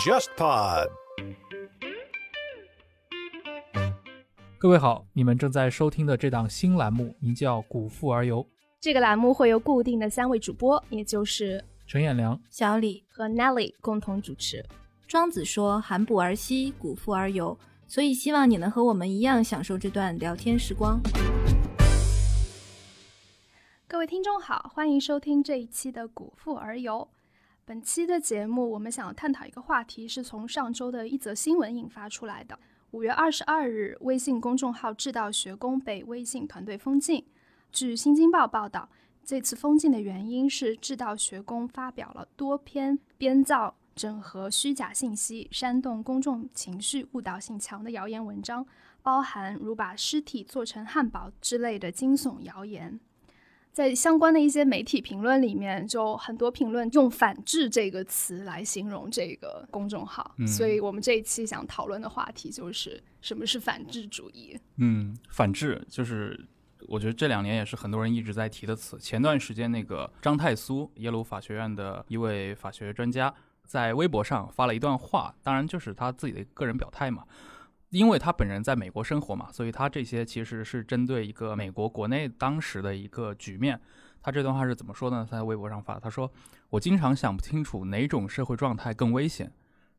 JustPod。各位好，你们正在收听的这档新栏目名叫《古富而游》。这个栏目会由固定的三位主播，也就是陈彦良、小李和 Nelly 共同主持。庄子说：“含哺而息，古富而游。”所以希望你能和我们一样享受这段聊天时光。各位听众好，欢迎收听这一期的《古富而游》。本期的节目，我们想探讨一个话题，是从上周的一则新闻引发出来的。五月二十二日，微信公众号“智道学宫”被微信团队封禁。据《新京报》报道，这次封禁的原因是智道学宫发表了多篇编造、整合虚假信息、煽动公众情绪、误导性强的谣言文章，包含如把尸体做成汉堡之类的惊悚谣言。在相关的一些媒体评论里面，就很多评论用“反制”这个词来形容这个公众号，所以我们这一期想讨论的话题就是什么是反制主义。嗯，反制就是我觉得这两年也是很多人一直在提的词。前段时间那个张太苏，耶鲁法学院的一位法学专家，在微博上发了一段话，当然就是他自己的个人表态嘛。因为他本人在美国生活嘛，所以他这些其实是针对一个美国国内当时的一个局面。他这段话是怎么说呢？他在微博上发，他说：“我经常想不清楚哪种社会状态更危险，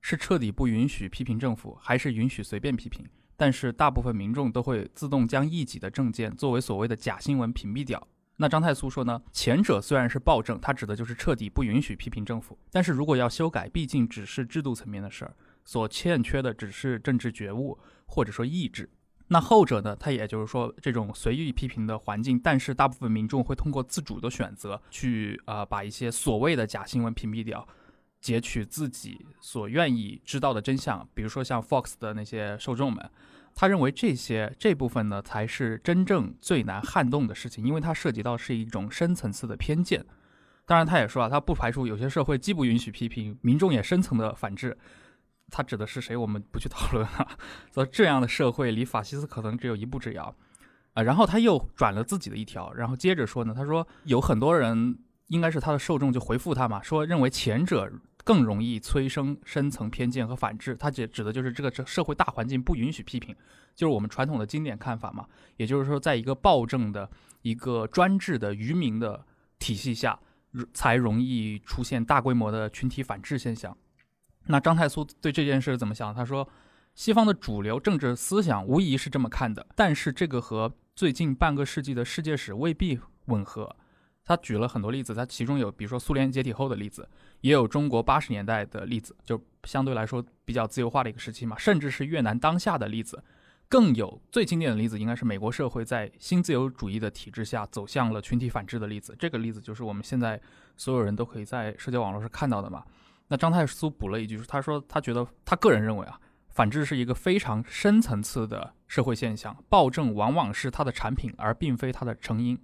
是彻底不允许批评政府，还是允许随便批评？但是大部分民众都会自动将异己的政见作为所谓的假新闻屏蔽掉。”那张太苏说呢？前者虽然是暴政，他指的就是彻底不允许批评政府，但是如果要修改，毕竟只是制度层面的事儿。所欠缺的只是政治觉悟或者说意志，那后者呢？它也就是说这种随意批评的环境，但是大部分民众会通过自主的选择去啊把一些所谓的假新闻屏蔽掉，截取自己所愿意知道的真相。比如说像 Fox 的那些受众们，他认为这些这部分呢才是真正最难撼动的事情，因为它涉及到是一种深层次的偏见。当然，他也说啊，他不排除有些社会既不允许批评，民众也深层的反制。他指的是谁？我们不去讨论啊。说这样的社会离法西斯可能只有一步之遥啊。然后他又转了自己的一条，然后接着说呢，他说有很多人应该是他的受众就回复他嘛，说认为前者更容易催生深层偏见和反制。他指指的就是这个社会大环境不允许批评，就是我们传统的经典看法嘛。也就是说，在一个暴政的一个专制的愚民的体系下，才容易出现大规模的群体反制现象。那张太苏对这件事怎么想？他说，西方的主流政治思想无疑是这么看的，但是这个和最近半个世纪的世界史未必吻合。他举了很多例子，他其中有比如说苏联解体后的例子，也有中国八十年代的例子，就相对来说比较自由化的一个时期嘛，甚至是越南当下的例子，更有最经典的例子，应该是美国社会在新自由主义的体制下走向了群体反制的例子。这个例子就是我们现在所有人都可以在社交网络上看到的嘛。那张太苏补了一句，他说他觉得他个人认为啊，反制是一个非常深层次的社会现象，暴政往往是它的产品，而并非它的成因。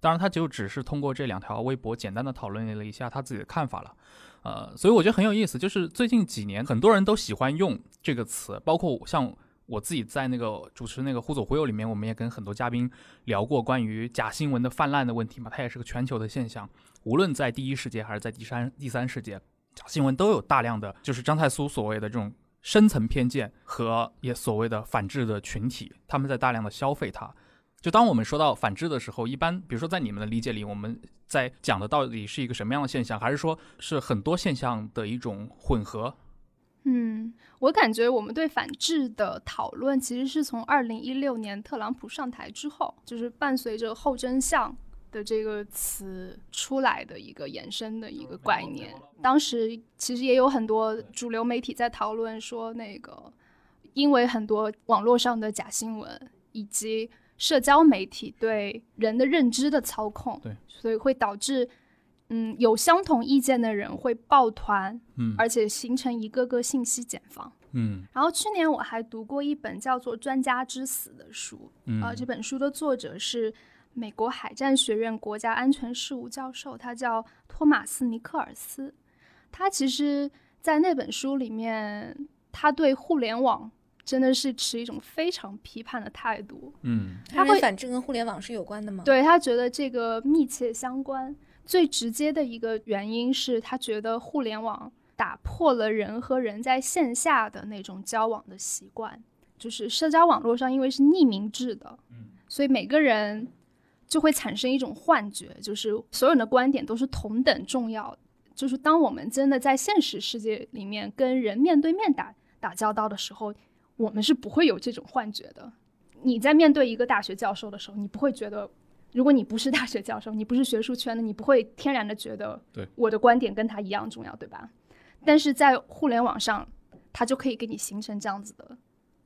当然，他就只是通过这两条微博简单的讨论了一下他自己的看法了。呃，所以我觉得很有意思，就是最近几年很多人都喜欢用这个词，包括像我自己在那个主持那个忽左忽右里面，我们也跟很多嘉宾聊过关于假新闻的泛滥的问题嘛，它也是个全球的现象，无论在第一世界还是在第三第三世界。假新闻都有大量的，就是张太苏所谓的这种深层偏见和也所谓的反制的群体，他们在大量的消费它。就当我们说到反制的时候，一般比如说在你们的理解里，我们在讲的到底是一个什么样的现象，还是说是很多现象的一种混合？嗯，我感觉我们对反制的讨论，其实是从二零一六年特朗普上台之后，就是伴随着后真相。的这个词出来的一个延伸的一个概念，当时其实也有很多主流媒体在讨论说，那个因为很多网络上的假新闻以及社交媒体对人的认知的操控，对，所以会导致，嗯，有相同意见的人会抱团，嗯，而且形成一个个信息茧房，嗯。然后去年我还读过一本叫做《专家之死》的书，啊，这本书的作者是。美国海战学院国家安全事务教授，他叫托马斯·尼克尔斯。他其实，在那本书里面，他对互联网真的是持一种非常批判的态度。嗯，他会反正跟互联网是有关的吗？对他觉得这个密切相关。最直接的一个原因是他觉得互联网打破了人和人在线下的那种交往的习惯，就是社交网络上因为是匿名制的，所以每个人就会产生一种幻觉，就是所有人的观点都是同等重要。就是当我们真的在现实世界里面跟人面对面打打交道的时候，我们是不会有这种幻觉的。你在面对一个大学教授的时候，你不会觉得，如果你不是大学教授，你不是学术圈的，你不会天然的觉得，对我的观点跟他一样重要，对吧？但是在互联网上，他就可以给你形成这样子的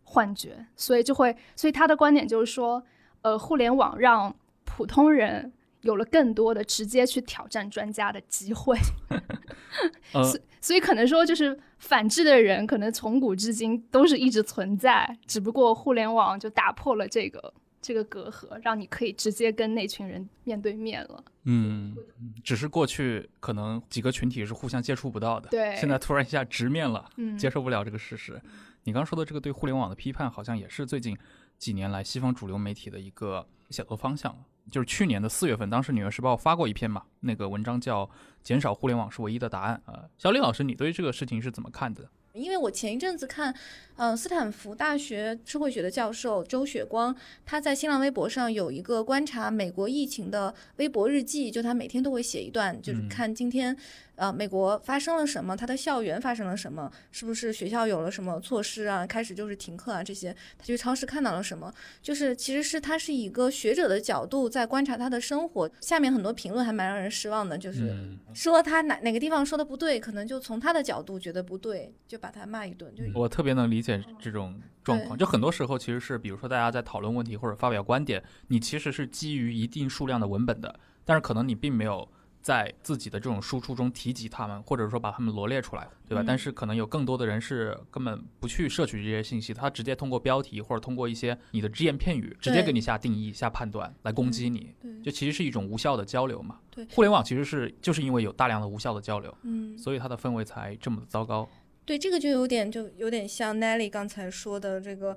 幻觉，所以就会，所以他的观点就是说，呃，互联网让普通人有了更多的直接去挑战专家的机会。呃所所以可能说，就是反制的人，可能从古至今都是一直存在，只不过互联网就打破了这个这个隔阂，让你可以直接跟那群人面对面了。嗯，只是过去可能几个群体是互相接触不到的，对现在突然一下直面了，嗯，接受不了这个事实。你刚刚说的这个对互联网的批判，好像也是最近几年来西方主流媒体的一个写作方向。就是去年的四月份，当时《纽约时报》发过一篇嘛，那个文章叫《减少互联网是唯一的答案》呃，小李老师，你对这个事情是怎么看的？因为我前一阵子看，呃，斯坦福大学社会学的教授周雪光，他在新浪微博上有一个观察美国疫情的微博日记，就他每天都会写一段，就是嗯看今天，呃，美国发生了什么，他的校园发生了什么，是不是学校有了什么措施啊，开始就是停课啊这些，他去超市看到了什么，就是其实是他是以一个学者的角度在观察他的生活。下面很多评论还蛮让人失望的，就是。嗯，说他哪哪个地方说的不对，可能就从他的角度觉得不对，就把他骂一顿。就我特别能理解这种状况。就很多时候其实是，比如说大家在讨论问题或者发表观点，你其实是基于一定数量的文本的，但是可能你并没有在自己的这种输出中提及他们，或者说把他们罗列出来，对吧？嗯但是可能有更多的人是根本不去摄取这些信息，他直接通过标题或者通过一些你的只言片语，直接给你下定义、下判断来攻击你。对，就其实是一种无效的交流嘛。对互联网其实是就是因为有大量的无效的交流，嗯，所以它的氛围才这么的糟糕。对，这个就有点就有点像 Nelly 刚才说的这个。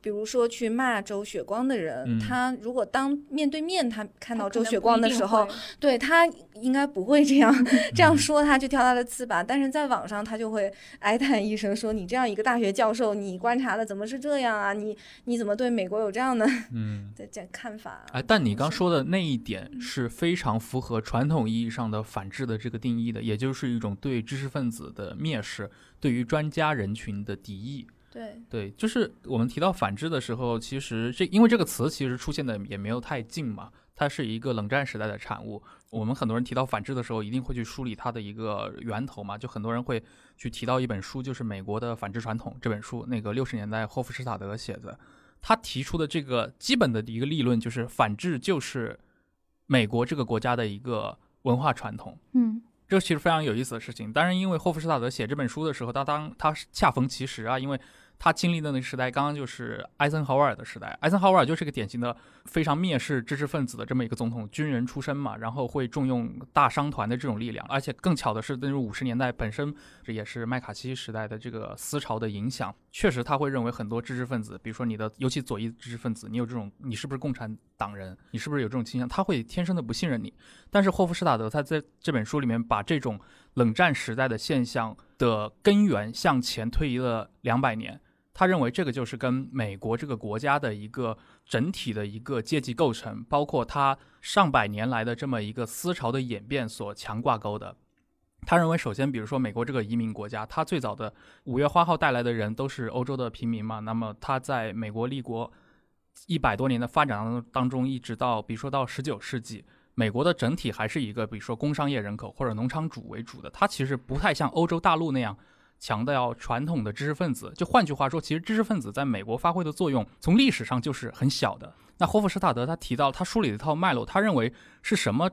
比如说去骂周雪光的人，嗯他如果当面对面他看到周雪光的时候会，对他应该不会这样 这样说他，去挑他的刺吧。但是在网上他就会哀叹一声，说你这样一个大学教授，你观察的怎么是这样啊？你你怎么对美国有这样的嗯。的这看法啊？哎，但你刚说的那一点是非常符合传统意义上的反制的这个定义的，也就是一种对知识分子的蔑视，对于专家人群的敌意。对，对，就是我们提到反制的时候，其实这因为这个词其实出现的也没有太近嘛，它是一个冷战时代的产物。我们很多人提到反制的时候，一定会去梳理它的一个源头嘛，就很多人会去提到一本书，就是美国的《反制传统》这本书，那个六十年代霍夫施塔德写的。他提出的这个基本的一个立论就是，反制就是美国这个国家的一个文化传统。嗯这其实非常有意思的事情。当然，因为霍夫施塔德写这本书的时候，他当他恰逢其时啊，因为他经历的那个时代刚刚就是艾森豪威尔的时代。艾森豪威尔就是个典型的非常蔑视知识分子的这么一个总统，军人出身嘛，然后会重用大商团的这种力量。而且更巧的是，那种五十年代本身这也是麦卡锡时代的这个思潮的影响，确实他会认为很多知识分子，比如说你的尤其左翼知识分子，你有这种你是不是共产党人，你是不是有这种倾向，他会天生的不信任你。但是霍夫施塔德他在这本书里面把这种冷战时代的现象的根源向前推移了两百年。他认为这个就是跟美国这个国家的一个整体的一个阶级构成，包括它上百年来的这么一个思潮的演变所强挂钩的。他认为，首先，比如说美国这个移民国家，它最早的五月花号带来的人都是欧洲的平民嘛，那么他在美国立国一百多年的发展当中当中，一直到比如说到十九世纪，美国的整体还是一个比如说工商业人口或者农场主为主的，它其实不太像欧洲大陆那样强调传统的知识分子。就换句话说，其实知识分子在美国发挥的作用，从历史上就是很小的。那霍夫施塔德他提到，他梳理了一套脉络，他认为是什么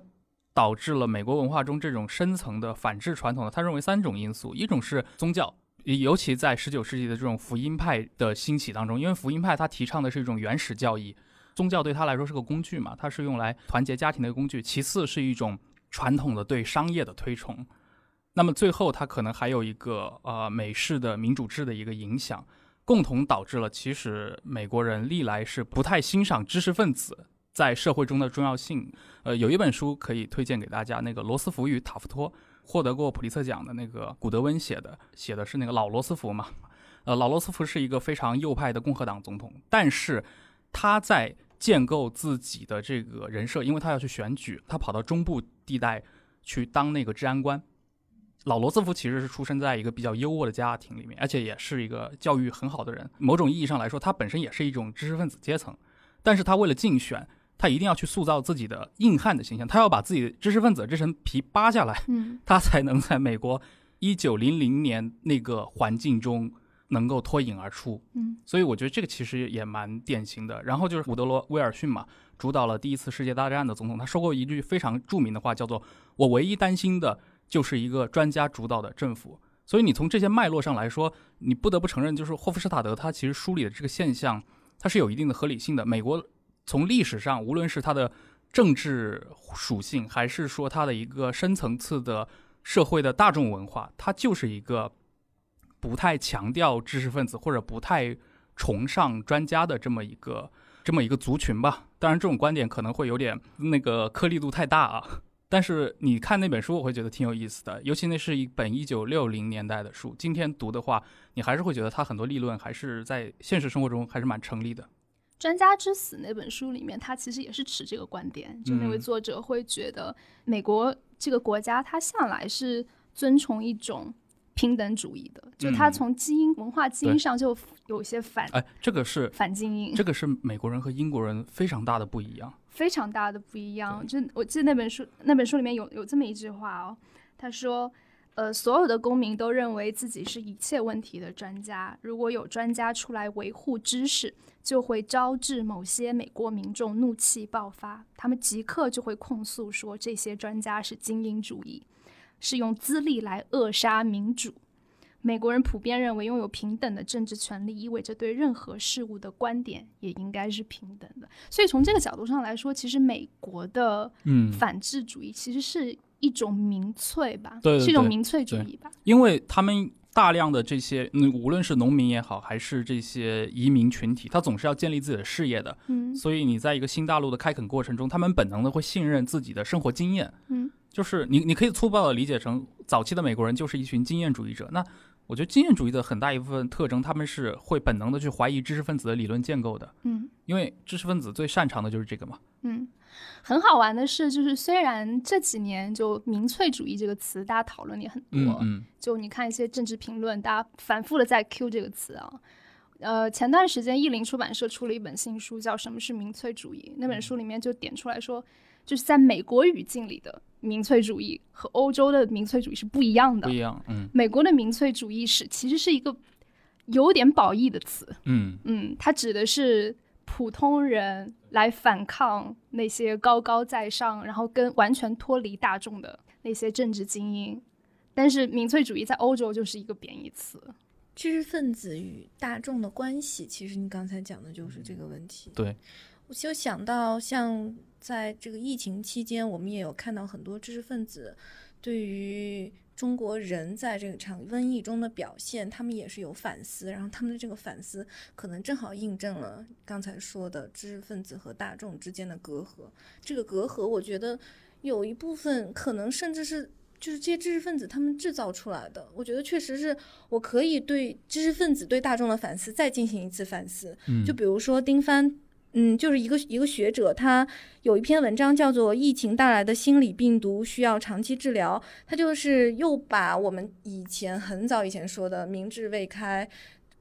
导致了美国文化中这种深层的反制传统呢？他认为三种因素，一种是宗教。尤其在十九世纪的这种福音派的兴起当中，因为福音派他提倡的是一种原始教义，宗教对他来说是个工具嘛，它是用来团结家庭的工具。其次是一种传统的对商业的推崇，那么最后它可能还有一个呃美式的民主制的一个影响，共同导致了其实美国人历来是不太欣赏知识分子在社会中的重要性。呃，有一本书可以推荐给大家，那个罗斯福与塔夫托，获得过普利策奖的那个古德温写的，写的是那个老罗斯福嘛。呃，老罗斯福是一个非常右派的共和党总统，但是他在建构自己的这个人设，因为他要去选举，他跑到中部地带去当那个治安官。老罗斯福其实是出生在一个比较优渥的家庭里面，而且也是一个教育很好的人。某种意义上来说，他本身也是一种知识分子阶层，但是他为了竞选。他一定要去塑造自己的硬汉的形象，他要把自己知识分子这层皮扒下来，嗯，他才能在美国一九零零年那个环境中能够脱颖而出。嗯，所以我觉得这个其实也蛮典型的。然后就是伍德罗·威尔逊嘛，主导了第一次世界大战的总统，他说过一句非常著名的话，叫做“我唯一担心的就是一个专家主导的政府”。所以你从这些脉络上来说，你不得不承认，就是霍夫施塔德他其实梳理的这个现象，它是有一定的合理性的。美国。从历史上，无论是它的政治属性，还是说它的一个深层次的社会的大众文化，它就是一个不太强调知识分子或者不太崇尚专家的这么一个这么一个族群吧。当然，这种观点可能会有点那个颗粒度太大啊。但是你看那本书，我会觉得挺有意思的，尤其那是一本一九六零年代的书，今天读的话，你还是会觉得它很多立论还是在现实生活中还是蛮成立的。《专家之死》那本书里面，他其实也是持这个观点，就那位作者会觉得美国这个国家，它向来是遵从一种平等主义的，就他从基因文化基因上就有些反，哎，这个是反精英，这个是美国人和英国人非常大的不一样，非常大的不一样。就我记得那本书，那本书里面有有这么一句话哦，他说。呃，所有的公民都认为自己是一切问题的专家。如果有专家出来维护知识，就会招致某些美国民众怒气爆发。他们即刻就会控诉说，这些专家是精英主义，是用资历来扼杀民主。美国人普遍认为，拥有平等的政治权利意味着对任何事物的观点也应该是平等的。所以从这个角度上来说，其实美国的嗯反智主义其实是。一种民粹吧，对，是一种民粹主义吧。因为他们大量的这些，嗯，无论是农民也好，还是这些移民群体，他总是要建立自己的事业的。嗯，所以你在一个新大陆的开垦过程中，他们本能的会信任自己的生活经验。嗯，就是你，你可以粗暴的理解成早期的美国人就是一群经验主义者。那我觉得经验主义的很大一部分特征，他们是会本能的去怀疑知识分子的理论建构的。嗯，因为知识分子最擅长的就是这个嘛。嗯。很好玩的是，就是虽然这几年就民粹主义这个词大家讨论也很多，嗯嗯，就你看一些政治评论，大家反复的在 Q 这个词啊。呃，前段时间译林出版社出了一本新书，叫《什么是民粹主义》。那本书里面就点出来说，就是在美国语境里的民粹主义和欧洲的民粹主义是不一样的。不一样，嗯。美国的民粹主义是其实是一个有点褒义的词，嗯嗯，它指的是。普通人来反抗那些高高在上，然后跟完全脱离大众的那些政治精英，但是民粹主义在欧洲就是一个贬义词。知识分子与大众的关系，其实你刚才讲的就是这个问题。对，我就想到，像在这个疫情期间，我们也有看到很多知识分子对于。中国人在这场瘟疫中的表现，他们也是有反思，然后他们的这个反思可能正好印证了刚才说的知识分子和大众之间的隔阂。这个隔阂，我觉得有一部分可能甚至是就是这些知识分子他们制造出来的。我觉得确实是我可以对知识分子对大众的反思再进行一次反思。嗯，就比如说丁帆。嗯，就是一个一个学者，他有一篇文章叫做《疫情带来的心理病毒需要长期治疗》，他就是又把我们以前很早以前说的明智未开、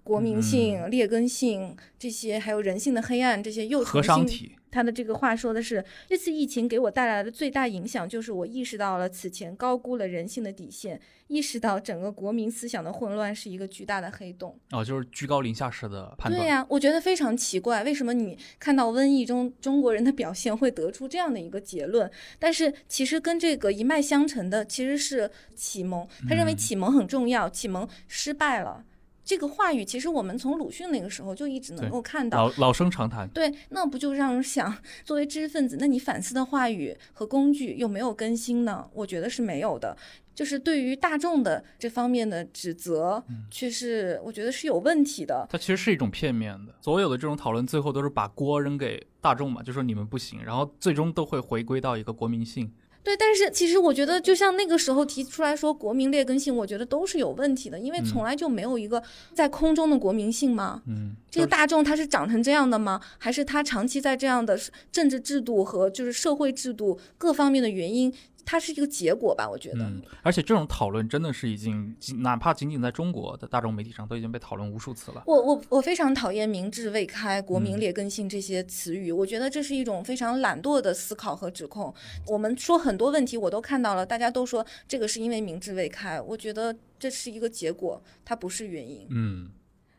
国民性、劣根性这些，还有人性的黑暗这些又重新。他的这个话说的是，这次疫情给我带来的最大影响，就是我意识到了此前高估了人性的底线，意识到整个国民思想的混乱是一个巨大的黑洞。哦，就是居高临下式的判断。对呀，我觉得非常奇怪，为什么你看到瘟疫中中国人的表现会得出这样的一个结论？但是其实跟这个一脉相承的其实是启蒙，他认为启蒙很重要，启蒙失败了。这个话语，其实我们从鲁迅那个时候就一直能够看到。老老生常谈。对，那不就让人想，作为知识分子，那你反思的话语和工具有没有更新呢？我觉得是没有的。就是对于大众的这方面的指责，却是我觉得是有问题的。它其实是一种片面的，所有的这种讨论最后都是把锅扔给大众嘛，就说你们不行，然后最终都会回归到一个国民性。对，但是其实我觉得，就像那个时候提出来说国民劣根性，我觉得都是有问题的，因为从来就没有一个在空中的国民性嘛。嗯，这个大众他是长成这样的吗？还是他长期在这样的政治制度和就是社会制度各方面的原因，它是一个结果吧？我觉得。嗯，而且这种讨论真的是已经，哪怕仅仅在中国的大众媒体上都已经被讨论无数次了。我我我非常讨厌“明智未开”“国民嗯劣根性”这些词语，我觉得这是一种非常懒惰的思考和指控。我们说很多问题，我都看到了，大家都说这个是因为明智未开，我觉得这是一个结果，它不是原因。嗯，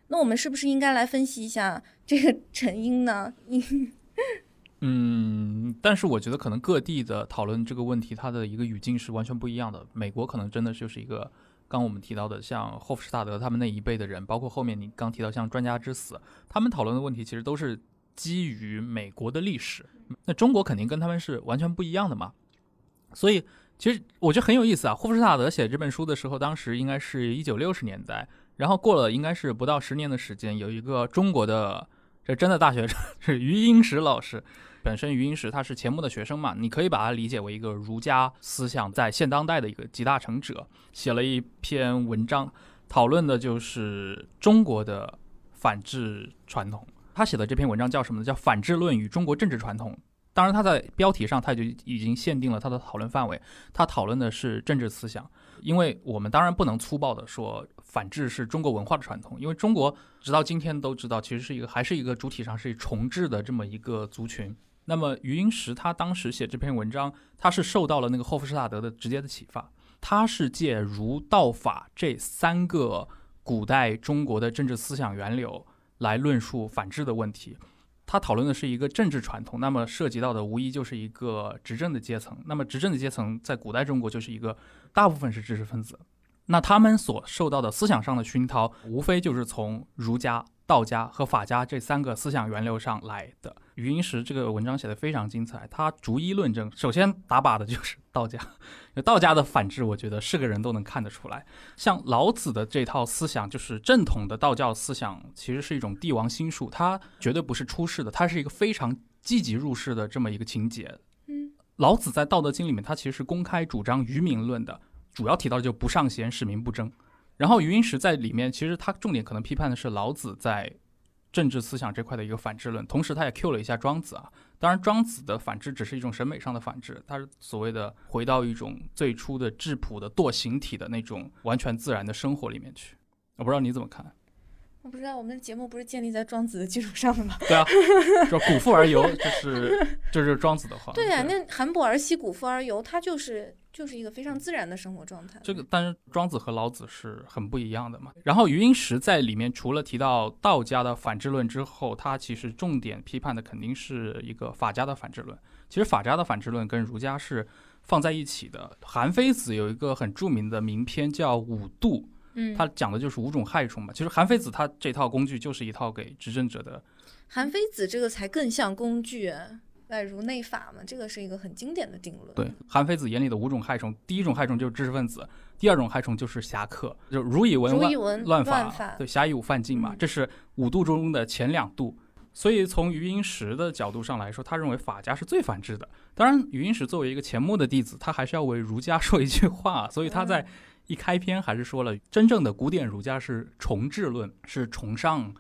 那我们是不是应该来分析一下这个成因呢？嗯，但是我觉得可能各地的讨论这个问题，它的一个语境是完全不一样的。美国可能真的就是一个，刚我们提到的，像霍夫施塔德他们那一辈的人，包括后面你刚提到像专家之死，他们讨论的问题其实都是基于美国的历史。那中国肯定跟他们是完全不一样的嘛。所以其实我觉得很有意思啊。霍夫施塔德写这本书的时候，当时应该是一九六十年代，然后过了应该是不到十年的时间，有一个中国的这真的大学生是余英时老师。本身余英时他是钱穆的学生嘛，你可以把它理解为一个儒家思想在现当代的一个集大成者，写了一篇文章，讨论的就是中国的反制传统。他写的这篇文章叫什么呢？叫《反制论与中国政治传统》。当然，他在标题上他就已经限定了他的讨论范围，他讨论的是政治思想。因为我们当然不能粗暴的说反制是中国文化的传统，因为中国直到今天都知道，其实是一个还是一个主体上是重置的这么一个族群。那么余英时他当时写这篇文章，他是受到了那个霍夫施塔德的直接的启发，他是借儒道法这三个古代中国的政治思想源流来论述反制的问题。他讨论的是一个政治传统，那么涉及到的无疑就是一个执政的阶层。那么执政的阶层在古代中国就是一个大部分是知识分子，那他们所受到的思想上的熏陶，无非就是从儒家、道家和法家这三个思想源流上来的。余英时这个文章写得非常精彩，他逐一论证。首先打靶的就是道家，道家的反制，我觉得是个人都能看得出来。像老子的这套思想，就是正统的道教思想，其实是一种帝王心术，它绝对不是出世的，它是一个非常积极入世的这么一个情节。嗯，老子在《道德经》里面，他其实是公开主张愚民论的，主要提到的就不尚贤，使民不争。然后余英时在里面，其实他重点可能批判的是老子在政治思想这块的一个反制论，同时他也 Q 了一下庄子啊。当然，庄子的反制只是一种审美上的反制，他是所谓的回到一种最初的质朴的惰形体的那种完全自然的生活里面去。我不知道你怎么看？我不知道我们的节目不是建立在庄子的基础上的吗？对啊，说古复而游，就是就是庄子的话。对呀、那含哺而息，古富而游，他就是就是一个非常自然的生活状态。这个，但是庄子和老子是很不一样的嘛。然后余英时在里面除了提到道家的反制论之后，他其实重点批判的肯定是一个法家的反制论。其实法家的反制论跟儒家是放在一起的。韩非子有一个很著名的名篇叫《五度》，嗯，他讲的就是五种害虫嘛。其实韩非子他这套工具就是一套给执政者的韩非子这个才更像工具，外儒内法嘛，这个是一个很经典的定论。对，韩非子眼里的五种害虫，第一种害虫就是知识分子，第二种害虫就是侠客，就儒以文乱法，法，对，侠以武犯禁嘛，嗯这是五度中的前两度。所以从余英时的角度上来说，他认为法家是最反制的。当然，余英时作为一个钱穆的弟子，他还是要为儒家 说一句话，所以他在一开篇还是说了，真正的古典儒家是崇智论，是崇尚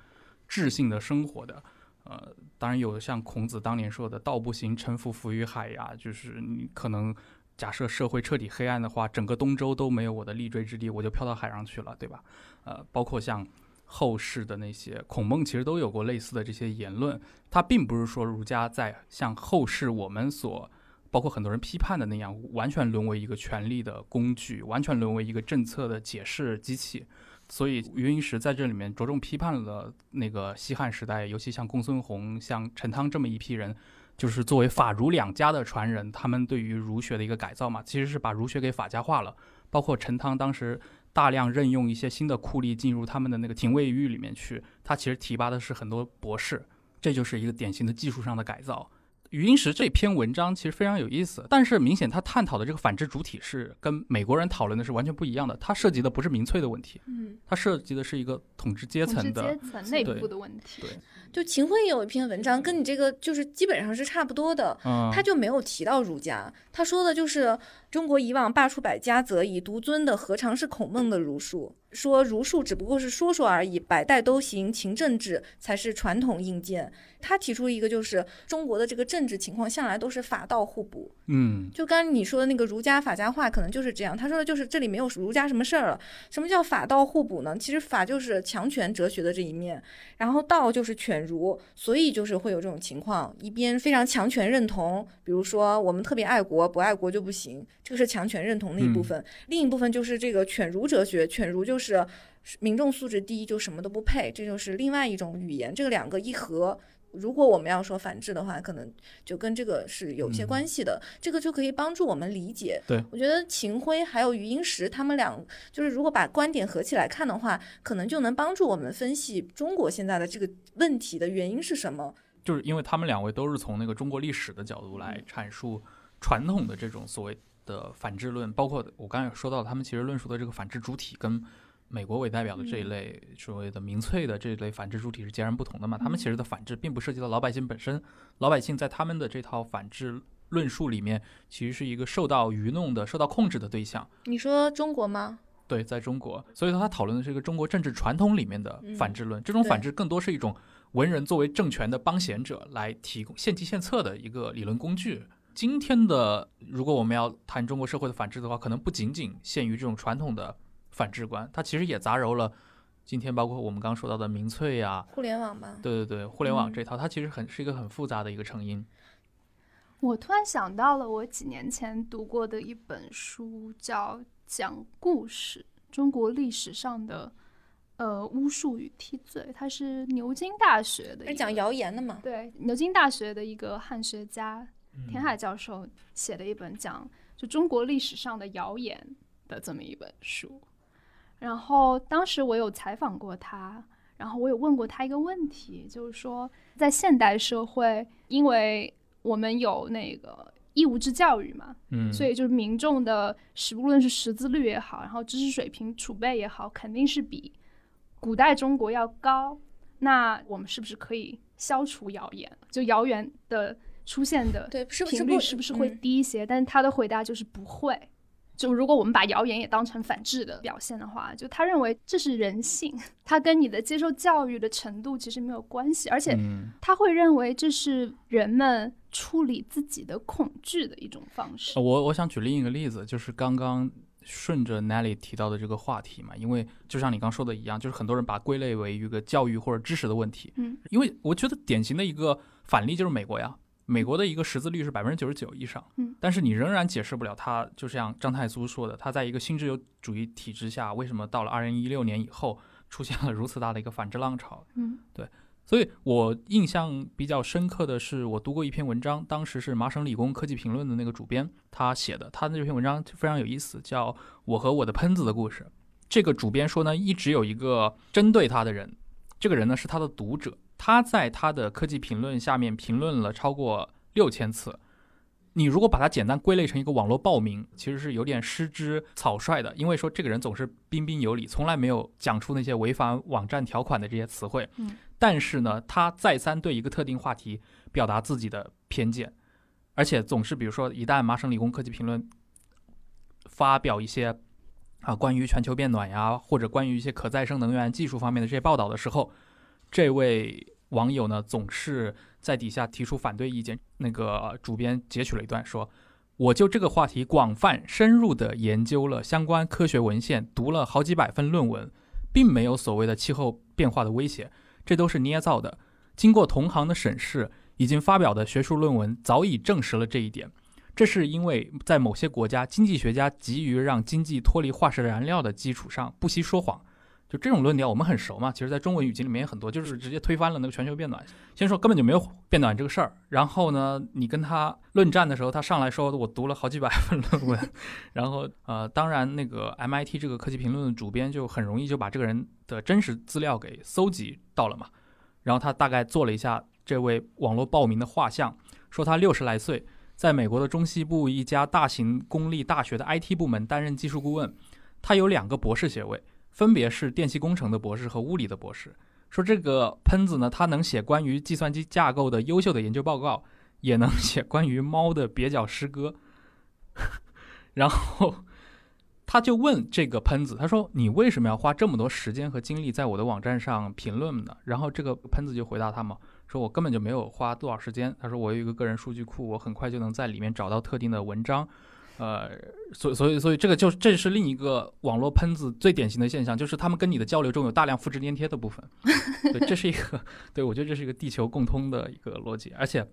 智性的生活的。呃，当然有像孔子当年说的“道不行，臣服浮于海”呀，就是你可能假设社会彻底黑暗的话，整个东周都没有我的立锥之地，我就飘到海上去了，对吧？呃，包括像后世的那些孔孟，其实都有过类似的这些言论。他并不是说儒家在像后世我们所包括很多人批判的那样，完全沦为一个权力的工具，完全沦为一个政策的解释机器。所以余英时在这里面着重批判了那个西汉时代，尤其像公孙弘、像陈汤这么一批人，就是作为法儒两家的传人，他们对于儒学的一个改造嘛，其实是把儒学给法家化了。包括陈汤当时大量任用一些新的酷吏进入他们的那个廷尉狱里面去，他其实提拔的是很多博士，这就是一个典型的技术上的改造。余英时这篇文章其实非常有意思，但是明显他探讨的这个反制主体是跟美国人讨论的是完全不一样的。他涉及的不是民粹的问题，嗯，他涉及的是一个统治阶层的阶层内部的问题。对就秦桧也有一篇文章，跟你这个就是基本上是差不多的。嗯，他就没有提到儒家，他说的就是中国以往罢黜百家，则以独尊的何尝是孔孟的儒术？说儒术只不过是说说而已，百代都行，秦政治才是传统硬件。他提出一个就是中国的这个政治情况向来都是法道互补，嗯就刚刚你说的那个儒家法家化，可能就是这样。他说的就是这里没有儒家什么事儿了。什么叫法道互补呢？其实法就是强权哲学的这一面，然后道就是犬儒，所以就是会有这种情况，一边非常强权认同，比如说我们特别爱国，不爱国就不行，这个是强权认同的一部分；另一部分就是这个犬儒哲学，犬儒就是民众素质低，就什么都不配，这就是另外一种语言。这个两个一合。如果我们要说反制的话，可能就跟这个是有一些关系的，这个就可以帮助我们理解。对我觉得秦晖还有余英时他们俩，就是如果把观点合起来看的话，可能就能帮助我们分析中国现在的这个问题的原因是什么。就是因为他们两位都是从那个中国历史的角度来阐述传统的这种所谓的反制论，包括我刚才也说到，他们其实论述的这个反制主体跟美国为代表的这一类所谓的民粹的这一类反制主体是截然不同的嘛。他们其实的反制并不涉及到老百姓本身，老百姓在他们的这套反制论述里面，其实是一个受到愚弄的、受到控制的对象。你说中国吗？对，在中国，所以说他讨论的是一个中国政治传统里面的反制论。这种反制更多是一种文人作为政权的帮闲者来提供献计献策的一个理论工具。今天的，如果我们要谈中国社会的反制的话，可能不仅仅限于这种传统的反制观，它其实也杂糅了今天包括我们刚刚说到的民粹呀、互联网吧。对对对，互联网嗯这套，它其实很是一个很复杂的一个成因。我突然想到了我几年前读过的一本书，叫《讲故事：中国历史上的呃巫术与替罪》，它是牛津大学的是讲谣言的嘛？对牛津大学的一个汉学家嗯田海教授写的一本讲就中国历史上的谣言的这么一本书。然后当时我有采访过他，然后我有问过他一个问题，就是说在现代社会，因为我们有那个义务制教育嘛，嗯，所以就是民众的识无论是识字率也好，然后知识水平储备也好，肯定是比古代中国要高。那我们是不是可以消除谣言？就谣言的出现的对，不是频率是不是会嗯低一些？但是他的回答就是不会。就如果我们把谣言也当成反制的表现的话，就他认为这是人性，他跟你的接受教育的程度其实没有关系，而且嗯他会认为这是人们处理自己的恐惧的一种方式。我我想举另一个例子，就是刚刚顺着 Nelly 提到的这个话题嘛，因为就像你刚说的一样，就是很多人把归类为一个教育或者知识的问题。嗯，因为我觉得典型的一个反例就是美国呀，美国的一个识字率是百分之九十九以上，嗯，但是你仍然解释不了他，就像张太苏说的，他在一个新自由主义体制下，为什么到了二零一六年以后出现了如此大的一个反制浪潮？嗯对所以我印象比较深刻的是，我读过一篇文章，当时是麻省理工科技评论的那个主编他写的，他的这篇文章非常有意思，叫《我和我的喷子的故事》。这个主编说呢，一直有一个针对他的人，这个人呢是他的读者，他在他的科技评论下面评论了超过六千次。你如果把它简单归类成一个网络暴民，其实是有点失之草率的，因为说这个人总是彬彬有礼，从来没有讲出那些违反网站条款的这些词汇。嗯，但是呢，他再三对一个特定话题表达自己的偏见，而且总是比如说，一旦麻省理工科技评论发表一些啊关于全球变暖呀，或者关于一些可再生能源技术方面的这些报道的时候，这位网友呢总是在底下提出反对意见。那个主编截取了一段说。我就这个话题广泛深入地研究了相关科学文献，读了好几百份论文，并没有所谓的气候变化的威胁，这都是捏造的。经过同行的审视，已经发表的学术论文早已证实了这一点。这是因为在某些国家，经济学家急于让经济脱离化石燃料的基础上不惜说谎，就这种论调我们很熟嘛，其实在中文语境里面也很多，就是直接推翻了那个全球变暖。先说根本就没有变暖这个事儿，然后呢，你跟他论战的时候，他上来说我读了好几百份论文，然后呃，当然那个 MIT 这个科技评论的主编就很容易就把这个人的真实资料给搜集到了嘛，然后他大概做了一下这位网络暴民的画像，说他六十来岁，在美国的中西部一家大型公立大学的 IT 部门担任技术顾问，他有两个博士学位。分别是电气工程的博士和物理的博士。说这个喷子呢，他能写关于计算机架构的优秀的研究报告，也能写关于猫的蹩脚诗歌。然后他就问这个喷子，他说：“你为什么要花这么多时间和精力在我的网站上评论呢？”然后这个喷子就回答他嘛，说：“我根本就没有花多少时间。”他说：“我有一个个人数据库，我很快就能在里面找到特定的文章。”呃，所所以所以这个就这是另一个网络喷子最典型的现象，就是他们跟你的交流中有大量复制粘贴的部分。对，这是一个，对我觉得这是一个地球共通的一个逻辑。而且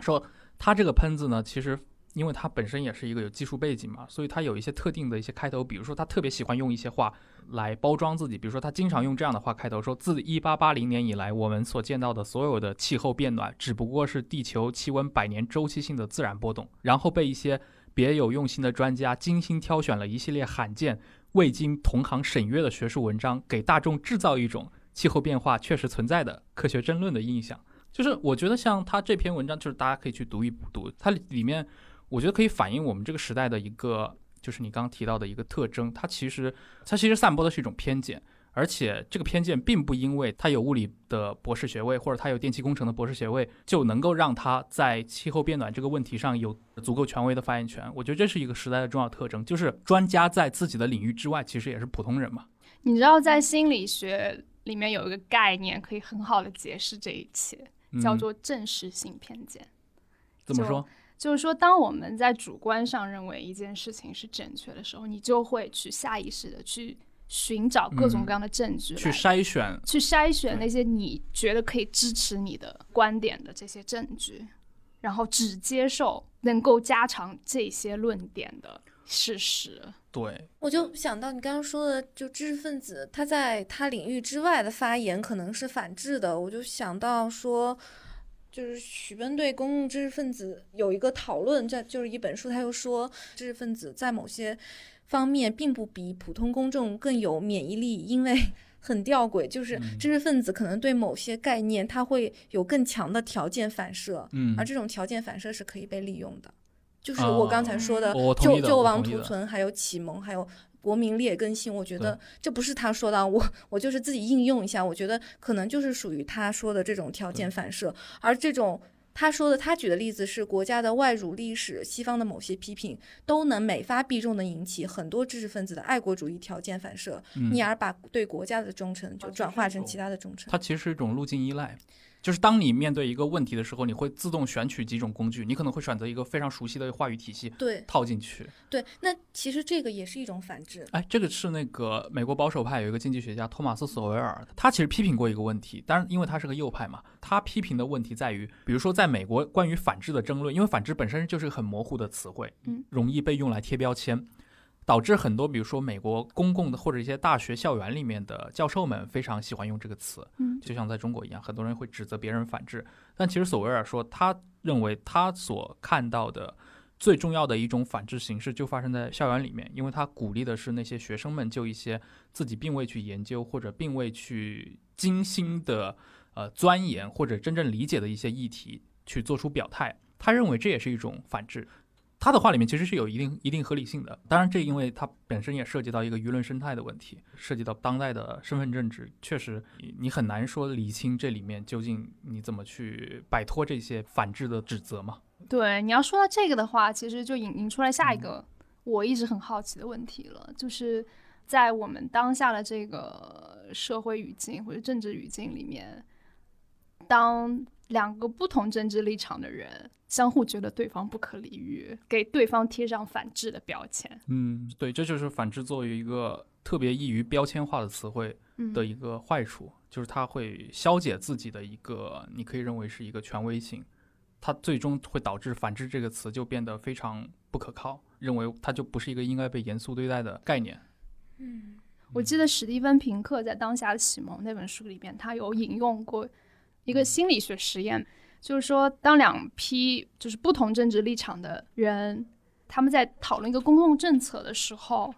说他这个喷子呢，其实因为他本身也是一个有技术背景嘛，所以他有一些特定的一些开头，比如说他特别喜欢用一些话来包装自己，比如说他经常用这样的话开头说：“自一八八零年以来，我们所见到的所有的气候变暖只不过是地球气温百年周期性的自然波动。”然后被一些。别有用心的专家精心挑选了一系列罕见、未经同行审阅的学术文章，给大众制造一种气候变化确实存在的科学争论的印象。就是我觉得像他这篇文章，就是大家可以去读一读，它里面我觉得可以反映我们这个时代的一个，就是你刚刚提到的一个特征。它其实它其实散播的是一种偏见。而且这个偏见并不因为他有物理的博士学位或者他有电气工程的博士学位就能够让他在气候变暖这个问题上有足够权威的发言权。我觉得这是一个时代的重要特征，就是专家在自己的领域之外其实也是普通人嘛。你知道，在心理学里面有一个概念可以很好的解释这一切，叫做证实性偏见。怎么说？就是说，当我们在主观上认为一件事情是正确的时候，你就会去下意识的去。寻找各种各样的证据，去筛选，去筛选那些你觉得可以支持你的观点的这些证据，然后只接受能够加强这些论点的事实。对，我就想到你刚刚说的，就知识分子他在他领域之外的发言可能是反制的，我就想到说，就是许奔对公共知识分子有一个讨论，在就是一本书，他又说知识分子在某些。方面并不比普通公众更有免疫力，因为 很吊诡，就是知识分子可能对某些概念，他会有更强的条件反射，嗯，而这种条件反射是可以被利用的，就是我刚才说的救救亡图存，还有启蒙，还有国民劣根性，我觉得这不是他说的，我我就是自己应用一下，我觉得可能就是属于他说的这种条件反射，而这种。他说的，他举的例子是国家的外辱历史，西方的某些批评都能每发必中的引起很多知识分子的爱国主义条件反射，因而把对国家的忠诚就转化成其他的忠诚。它其实是一种路径依赖。就是当你面对一个问题的时候，你会自动选取几种工具，你可能会选择一个非常熟悉的话语体系，对，套进去。对，那其实这个也是一种反制。哎，这个是那个美国保守派有一个经济学家托马斯·索维尔，他其实批评过一个问题，当然因为他是个右派嘛，他批评的问题在于，比如说在美国关于反制的争论，因为反制本身就是个很模糊的词汇，嗯，容易被用来贴标签。导致很多，比如说美国公共的或者一些大学校园里面的教授们非常喜欢用这个词，嗯，就像在中国一样，很多人会指责别人反制。但其实索维尔说，他认为他所看到的最重要的一种反制形式就发生在校园里面，因为他鼓励的是那些学生们就一些自己并未去研究或者并未去精心的呃钻研或者真正理解的一些议题去做出表态。他认为这也是一种反制。他的话里面其实是有一定一定合理性的，当然这因为它本身也涉及到一个舆论生态的问题，涉及到当代的身份政治，确实你很难说理清这里面究竟你怎么去摆脱这些反制的指责嘛？对，你要说到这个的话，其实就引引出来下一个我一直很好奇的问题了，就是在我们当下的这个社会语境或者政治语境里面，当两个不同政治立场的人。相互觉得对方不可理喻，给对方贴上反制的标签。嗯，对，这就是反制作为一个特别易于标签化的词汇的一个坏处，就是它会消解自己的一个，你可以认为是一个权威性，它最终会导致反制这个词就变得非常不可靠，认为它就不是一个应该被严肃对待的概念。嗯，我记得史蒂芬平克在《当下的启蒙》那本书里边，他有引用过一个心理学实验，就是说，当两批就是不同政治立场的人，他们在讨论一个公共政策的时候，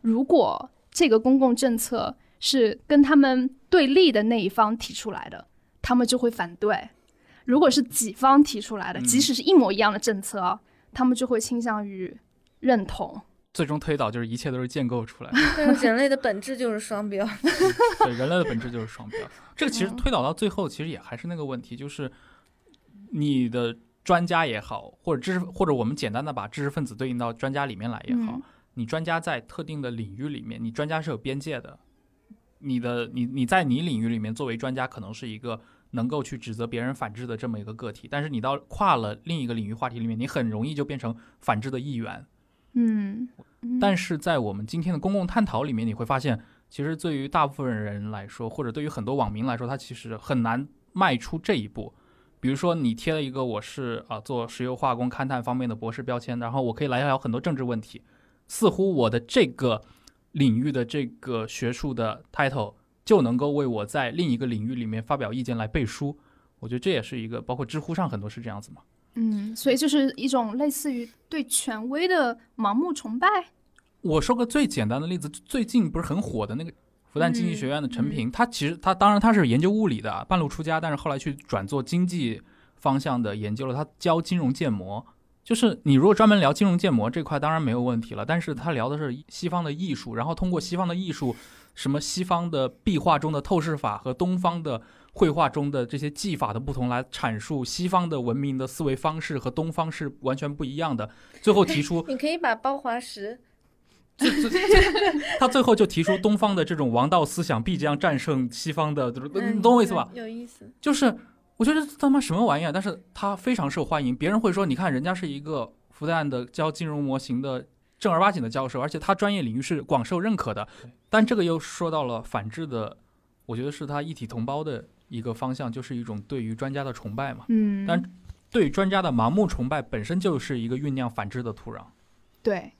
如果这个公共政策是跟他们对立的那一方提出来的，他们就会反对；如果是己方提出来的，嗯即使是一模一样的政策，他们就会倾向于认同。最终推导就是一切都是建构出来的。但是人类的本质就是双标。对，人类的本质就是双标。这个其实嗯推导到最后，其实也还是那个问题，就是你的专家也好，或者知识，或者我们简单的把知识分子对应到专家里面来也好，嗯你专家在特定的领域里面，你专家是有边界的。你的你你在你领域里面作为专家，可能是一个能够去指责别人反制的这么一个个体，但是你到跨了另一个领域话题里面，你很容易就变成反制的一员。嗯，但是在我们今天的公共探讨里面，你会发现，其实对于大部分人来说，或者对于很多网民来说，他其实很难迈出这一步。比如说，你贴了一个我是啊、做石油化工勘探方面的博士标签，然后我可以来聊很多政治问题，似乎我的这个领域的这个学术的 title 就能够为我在另一个领域里面发表意见来背书。我觉得这也是一个，包括知乎上很多是这样子嘛。嗯，所以就是一种类似于对权威的盲目崇拜。我说个最简单的例子，最近不是很火的那个复旦经济学院的陈平，他其实他当然他是研究物理的，半路出家，但是后来去转做经济方向的研究了。他教金融建模，就是你如果专门聊金融建模这块，当然没有问题了。但是他聊的是西方的艺术，然后通过西方的艺术，什么西方的壁画中的透视法和东方的绘画中的这些技法的不同，来阐述西方的文明的思维方式和东方是完全不一样的。最后提出 你可以把包华石他最后就提出东方的这种王道思想必将战胜西方的，就是嗯你懂我意思吧？有意思。就是我觉得这他妈什么玩意儿，但是他非常受欢迎。别人会说，你看人家是一个复旦的教金融模型的正儿八经的教授，而且他专业领域是广受认可的。但这个又说到了反制的，我觉得是他一体同胞的一个方向，就是一种对于专家的崇拜嘛。嗯但对专家的盲目崇拜本身就是一个酝酿反制的土壤。对。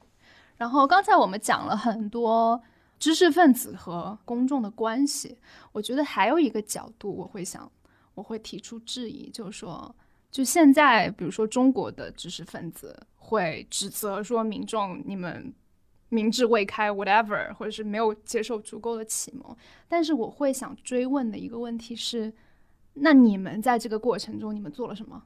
然后刚才我们讲了很多知识分子和公众的关系，我觉得还有一个角度，我会想，我会提出质疑，就是说，就现在，比如说中国的知识分子会指责说民众你们明智未开，whatever，或者是没有接受足够的启蒙。但是我会想追问的一个问题是，那你们在这个过程中，你们做了什么？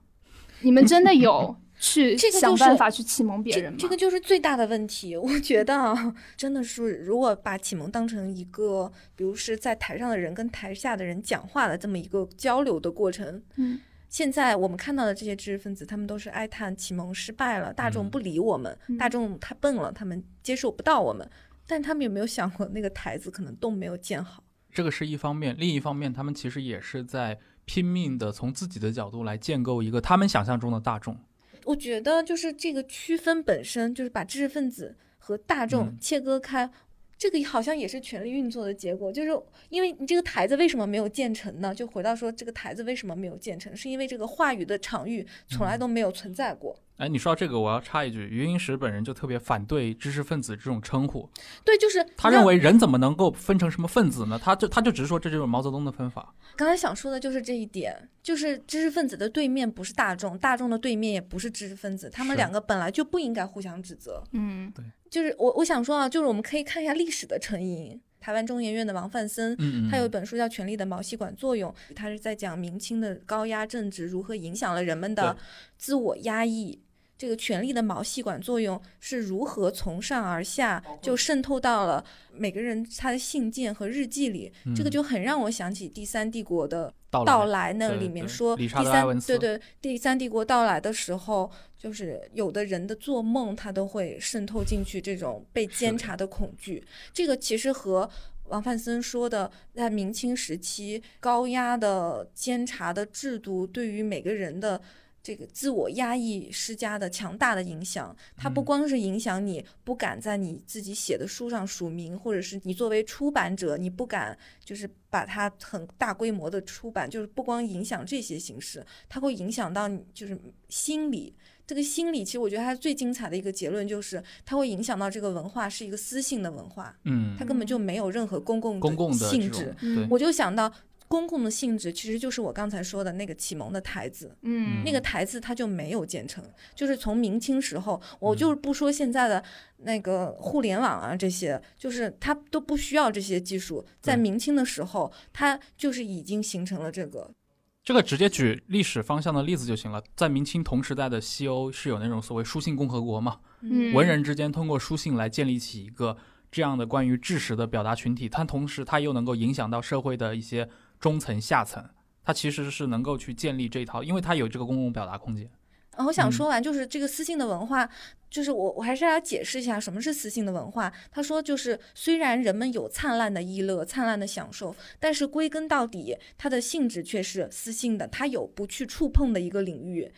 你们真的有去 想办法去启蒙别人吗？这这个就是最大的问题。我觉得啊，真的是，如果把启蒙当成一个，比如是在台上的人跟台下的人讲话的这么一个交流的过程，嗯，现在我们看到的这些知识分子，他们都是哀叹启蒙失败了，大众嗯不理我们，嗯大众太笨了，他们接受不到我们。但他们有没有想过，那个台子可能都没有建好？这个是一方面，另一方面，他们其实也是在拼命的从自己的角度来建构一个他们想象中的大众。我觉得就是这个区分本身就是把知识分子和大众嗯切割开，这个好像也是权力运作的结果。就是因为你这个台子为什么没有建成呢？就回到说这个台子为什么没有建成，是因为这个话语的场域从来都没有存在过。哎，你说到这个，我要插一句，余英时本人就特别反对知识分子这种称呼，对，就是他认为人怎么能够分成什么分子呢？他就他就只是说这就是毛泽东的分法。刚才想说的就是这一点，就是知识分子的对面不是大众，大众的对面也不是知识分子，他们两个本来就不应该互相指责。嗯就是我我想说啊，就是我们可以看一下历史的成因。台湾中研院的王范森，嗯嗯，他有一本书叫《权力的毛细管作用》，他是在讲明清的高压政治如何影响了人们的自我压抑。这个权力的毛细管作用是如何从上而下就渗透到了每个人他的信件和日记里？这个嗯就很让我想起第三帝国的到到来来那里面说，第三对对，第三帝国到来的时候，就是有的人的做梦，他都会渗透进去这种被监察的恐惧。这个其实和王范森说的，在明清时期高压的监察的制度对于每个人的。这个自我压抑施加的强大的影响，它不嗯。光是影响你不敢在你自己写的书上署名，或者是你作为出版者，你不敢就是把它很大规模的出版，就是不光影响这些形式，它会影响到你就是心理，这个心理，其实我觉得它最精彩的一个结论就是，它会影响到这个文化是一个私性的文化，嗯。它，根本就没有任何公共公共的性质我就想到公共的性质，其实就是我刚才说的那个启蒙的台子。嗯那个台子它就没有建成，就是从明清时候，我嗯就是不说现在的那个互联网啊这些，就是它都不需要这些技术，在明清的时候，它就是已经形成了这个，这个直接举历史方向的例子就行了。在明清同时代的西欧是有那种所谓书信共和国嘛，嗯文人之间通过书信来建立起一个这样的关于知识的表达群体，它同时它又能够影响到社会的一些中层、下层，它其实是能够去建立这一套，因为它有这个公共表达空间。啊，我想嗯说完，就是这个私信的文化，就是我我还是要解释一下什么是私信的文化。他说，就是虽然人们有灿烂的娱乐、灿烂的享受，但是归根到底，它的性质却是私信的，它有不去触碰的一个领域。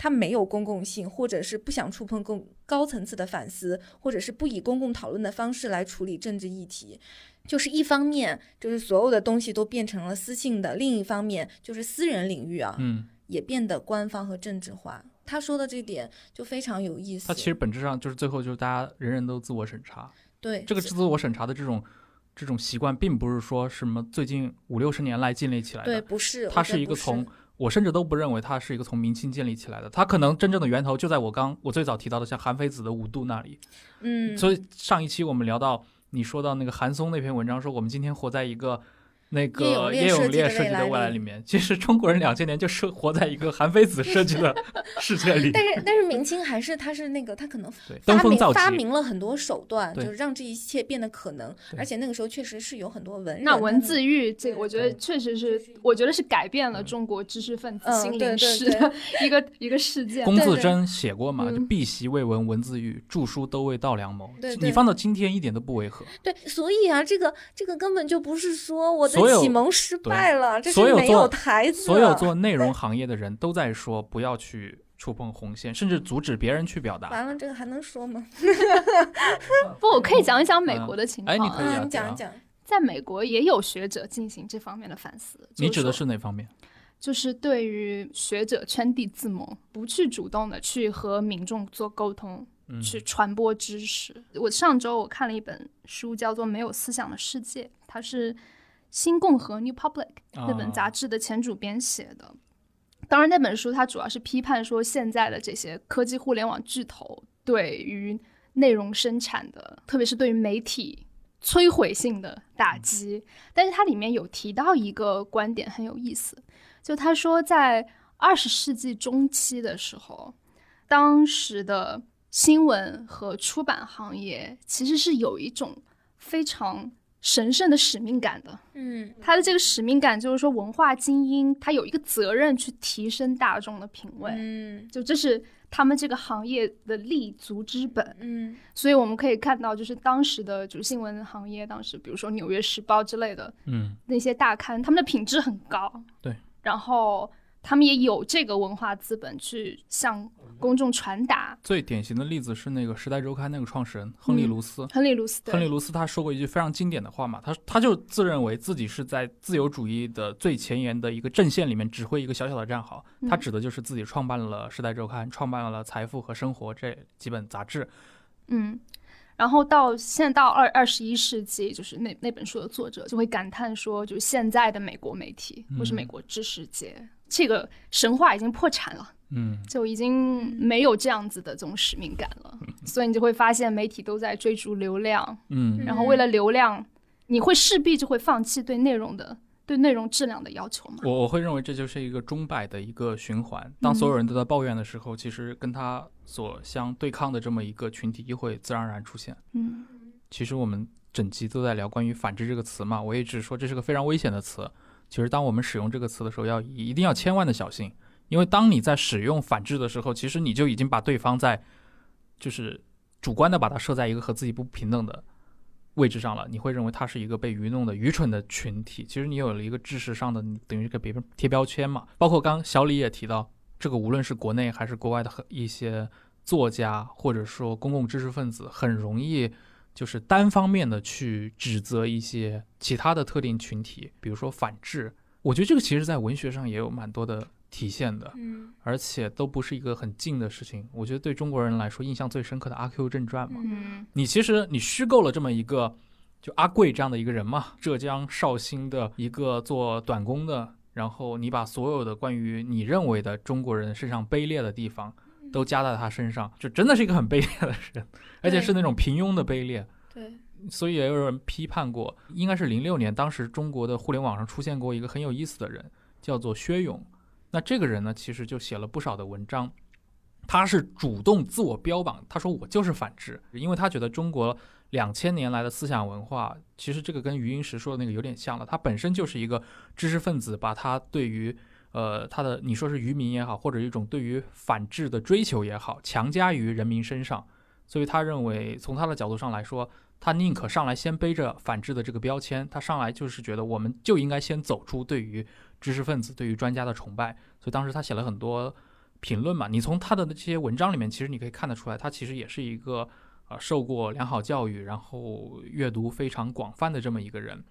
它没有公共性，或者是不想触碰更高层次的反思，或者是不以公共讨论的方式来处理政治议题。就是一方面，就是所有的东西都变成了私信的；另一方面，就是私人领域啊，嗯，也变得官方和政治化。他说的这点就非常有意思。他其实本质上就是最后就是大家人人都自我审查，对这个自我审查的这种这种习惯，并不是说什么最近五六十年来建立起来的对，不是，它是一个从我甚至都不认为它是一个从明清建立起来的，它可能真正的源头就在我刚我最早提到的像韩非子的五度那里。嗯，所以上一期我们聊到你说到那个韩松那篇文章，说我们今天活在一个那个叶永烈设计的未来里未来里面，其实中国人两千年就是活在一个韩非子设计的 世界里。但是但是明清还是他是那个他可能对，发明登峰造极。发明了很多手段，就是让这一切变得可能。而且那个时候确实是有很多文人，那文字狱这个，我觉得确实是，我觉得是改变了中国知识分子心灵史的一个一个事件。对对龚自珍写过嘛，就嗯碧玺未闻文字狱，著书都未到良谋。对对你放到今天一点都不违和。对，所以啊，这个这个根本就不是说我的所有启蒙失败了，这是没有台子，所有做内容 行业的人都在说不要去触碰红线，甚至阻止别人去表达。完了，这个还能说吗？不，我可以讲一讲美国的情况。哎你可以讲一讲。在美国也有学者进行这方面的反思。你指的是哪方面？就是对于学者圈地自萌，不去主动的去和民众做沟通，嗯，去传播知识。我上周我看了一本书，叫做《没有思想的世界》，它是新共和 （New Public） 那本啊杂志的前主编写的。当然，那本书它主要是批判说现在的这些科技互联网巨头对于内容生产的，特别是对于媒体摧毁性的打击。但是它里面有提到一个观点很有意思，就他说在二十世纪中期的时候，当时的新闻和出版行业其实是有一种非常神圣的使命感的。嗯他的这个使命感就是说，文化精英他有一个责任去提升大众的品味，嗯就这是他们这个行业的立足之本。嗯所以我们可以看到，就是当时的就是新闻行业，当时比如说《纽约时报》之类的嗯，那些大刊，他们的品质很高，对，然后他们也有这个文化资本去向公众传达。最典型的例子是那个《时代周刊》那个创始人亨利·嗯卢斯。亨利·卢斯，对亨利·卢斯他说过一句非常经典的话嘛，他他就自认为自己是在自由主义的最前沿的一个阵线里面指挥一个小小的战壕。他嗯指的就是自己创办了《时代周刊》，创办了《财富和生活》这几本杂志。嗯，然后到现在到二二十一世纪，就是那那本书的作者就会感叹说，就是现在的美国媒体或是美嗯。国知识界，这个神话已经破产了，嗯，就已经没有这样子的这种使命感了。所以你就会发现媒体都在追逐流量，嗯。然后为了流量，你会势必就会放弃对内容的对内容质量的要求嘛。我我会认为这就是一个钟摆的一个循环。当所有人都在抱怨的时候，其实跟他所相对抗的这么一个群体又会自然而然出现。嗯其实我们整集都在聊关于“反制”这个词嘛，我也只说这是个非常危险的词。其实当我们使用这个词的时候，要一定要千万的小心，因为当你在使用“反制”的时候，其实你就已经把对方在就是主观的把它设在一个和自己不平等的位置上了。你会认为他是一个被愚弄的愚蠢的群体。其实你有了一个知识上的，你等于给别人贴标签嘛。包括刚小李也提到，这个无论是国内还是国外的很一些作家或者说公共知识分子，很容易。就是单方面的去指责一些其他的特定群体，比如说反制。我觉得这个其实在文学上也有蛮多的体现的，嗯而且都不是一个很近的事情。我觉得对中国人来说，印象最深刻的《阿 Q 正传》嘛，嗯你其实你虚构了这么一个就阿贵这样的一个人嘛，浙江绍兴的一个做短工的，然后你把所有的关于你认为的中国人身上卑劣的地方都加在他身上，就真的是一个很卑劣的人，而且是那种平庸的卑劣。对，所以也有人批判过，应该是零六年，当时中国的互联网上出现过一个很有意思的人，叫做薛勇。那这个人呢，其实就写了不少的文章，他是主动自我标榜，他说我就是反智，因为他觉得中国两千年来的思想文化，其实这个跟余英时说的那个有点像了，他本身就是一个知识分子，把他对于呃他的你说是愚民也好，或者一种对于反智的追求也好，强加于人民身上，所以他认为从他的角度上来说。他宁可上来先背着反制的这个标签，他上来就是觉得我们就应该先走出对于知识分子、对于专家的崇拜，所以当时他写了很多评论嘛。你从他的这些文章里面，其实你可以看得出来，他其实也是一个呃受过良好教育，然后阅读非常广泛的这么一个人。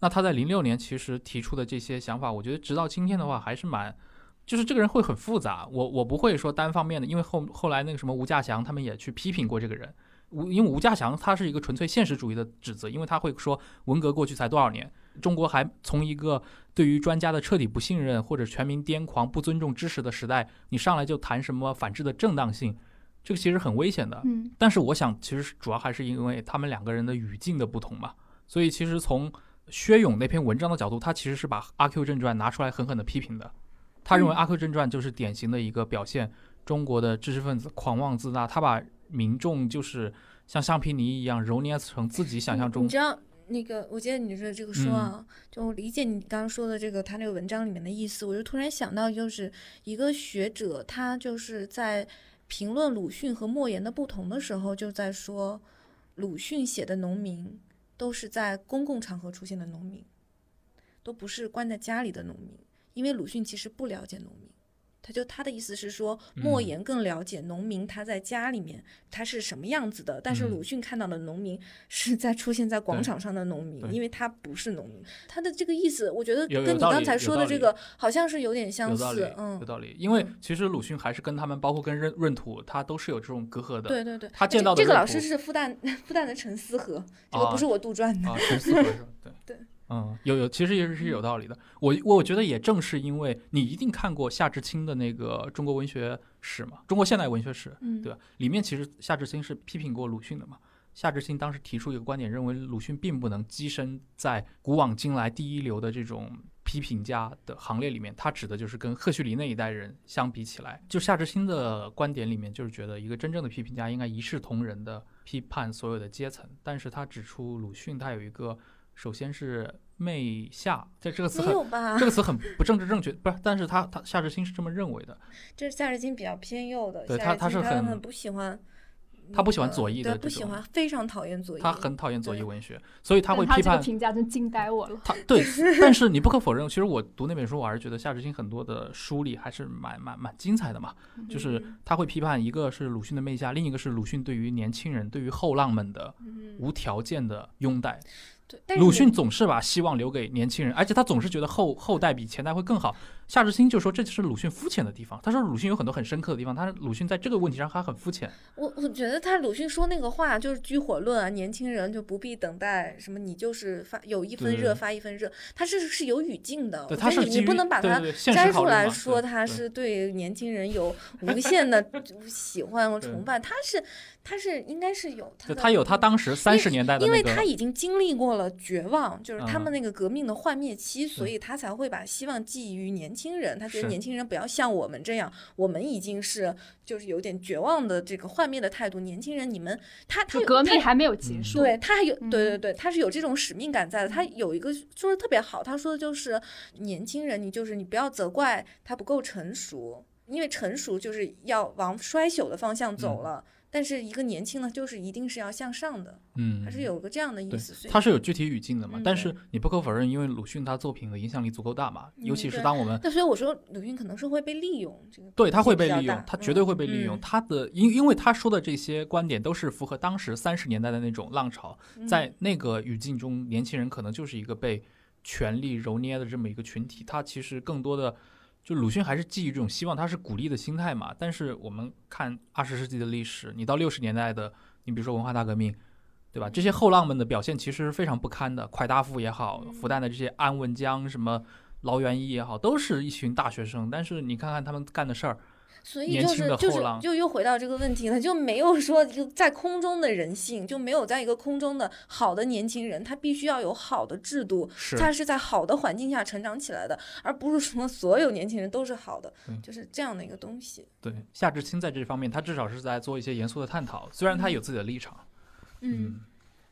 那他在零六年其实提出的这些想法，我觉得直到今天的话还是蛮，就是这个人会很复杂。我我不会说单方面的，因为后后来那个什么吴稼祥他们也去批评过这个人。吴因为吴稼祥他是一个纯粹现实主义的指责，因为他会说文革过去才多少年，中国还从一个对于专家的彻底不信任或者全民癫狂、不尊重知识的时代，你上来就谈什么反制的正当性，这个其实很危险的。嗯但是我想，其实主要还是因为他们两个人的语境的不同嘛。所以其实从薛勇那篇文章的角度，他其实是把《阿 Q 正传》拿出来狠狠的批评的。他认为《嗯阿 Q 正传》就是典型的一个表现中国的知识分子狂妄自大，他把民众就是像橡皮泥一样揉捏成自己想象中你知道那个，我接着你说这个说啊，就我理解你刚刚说的这个他那个文章里面的意思，我就突然想到，就是一个学者他就是在评论鲁迅和莫言的不同的时候，就在说鲁迅写的农民都是在公共场合出现的农民，都不是关在家里的农民，因为鲁迅其实不了解农民。他就他的意思是说，莫嗯言更了解农民他在家里面他是什么样子的，但是嗯鲁迅看到的农民是在出现在广场上的农民，因为他不是农民。他的这个意思，我觉得跟你刚才说的这个好像是有点相似，，嗯有，道理。因为嗯其实鲁迅还是跟他们，包括跟闰闰土，他都是有这种隔阂的。对对对。他见到的这个老师是复旦 复旦的陈思和，这个啊不是我杜撰的。啊，陈思和是吧？对 对，嗯，有有，其实也是是有道理的。我我觉得也正是因为你一定看过夏志清的那个中国文学史嘛，中国现代文学史，嗯，对吧？里面其实夏志清是批评过鲁迅的嘛。夏志清当时提出一个观点，认为鲁迅并不能跻身在古往今来第一流的这种批评家的行列里面。他指的就是跟赫胥黎那一代人相比起来，就夏志清的观点里面，就是觉得一个真正的批评家应该一视同仁的批判所有的阶层。但是他指出鲁迅他有一个，首先是媚下，这这个词很这？个词很不政治正确，不是？但是他他夏志清是这么认为的，这是夏志清比较偏右的，对他他是很不喜欢，他不喜欢左翼的，不这种喜欢，非常讨厌左翼。他很讨厌左翼文学，所以他会批判评价真惊呆我了。他对，但是你不可否认，其实我读那本书，我还是觉得夏志清很多的书里还是蛮蛮蛮精彩的嘛。就是嗯他会批判，一个是鲁迅的媚下，另一个是鲁迅对于年轻人、对于后浪们的嗯，无条件的拥戴。对，但是鲁迅总是把希望留给年轻人，而且他总是觉得后后代比前代会更好。夏志清就说这就是鲁迅肤浅的地方。他说鲁迅有很多很深刻的地方，他鲁迅在这个问题上还很肤浅。我我觉得他鲁迅说那个话就是居火论啊，年轻人就不必等待什么，你就是发有一分热发一分热，他是是有语境的。对，我觉得你不能把它摘出来说他是对年轻人有无限的喜欢和崇拜，他是他是应该是有他的他有他当时三十年代的因那个，为他已经经历过了绝望，就是他嗯们那个革命的幻灭期，所以他才会把希望寄予年轻人。他觉得年轻人不要像我们这样，我们已经是就是有点绝望的这个幻灭的态度。年轻人，你们他他革命还没有嗯结束，对他还有对对嗯对，他是有这种使命感在的。他有一个说的特别好，他说的就是年轻人，你就是你不要责怪他不够成熟，因为成熟就是要往衰朽的方向走嗯了。但是一个年轻呢，就是一定是要向上的，嗯，它是有个这样的意思。它是有具体语境的嘛。嗯但是你不可否认，因为鲁迅他作品的影响力足够大嘛，尤其是当我们那所以我说，鲁迅可能是会被利用，这个对他会被利用他绝对会被利用。嗯他的因因为他说的这些观点都是符合当时三十年代的那种浪潮，嗯在那个语境中，年轻人可能就是一个被权力揉捏的这么一个群体。他其实更多的就鲁迅还是基于这种希望，他是鼓励的心态嘛。但是我们看二十世纪的历史，你到六十年代的，你比如说文化大革命，对吧？这些后浪们的表现其实是非常不堪的。蒯大富也好，复旦的这些安文江、什么劳元一也好，都是一群大学生。但是你看看他们干的事儿，所以就是就是就又回到这个问题了，就没有说就在空中的人性，就没有在一个空中的好的年轻人，他必须要有好的制度，是他是在好的环境下成长起来的，而不是说所有年轻人都是好的，就是这样的一个东西。对夏志清在这方面，他至少是在做一些严肃的探讨，虽然他有自己的立场。嗯，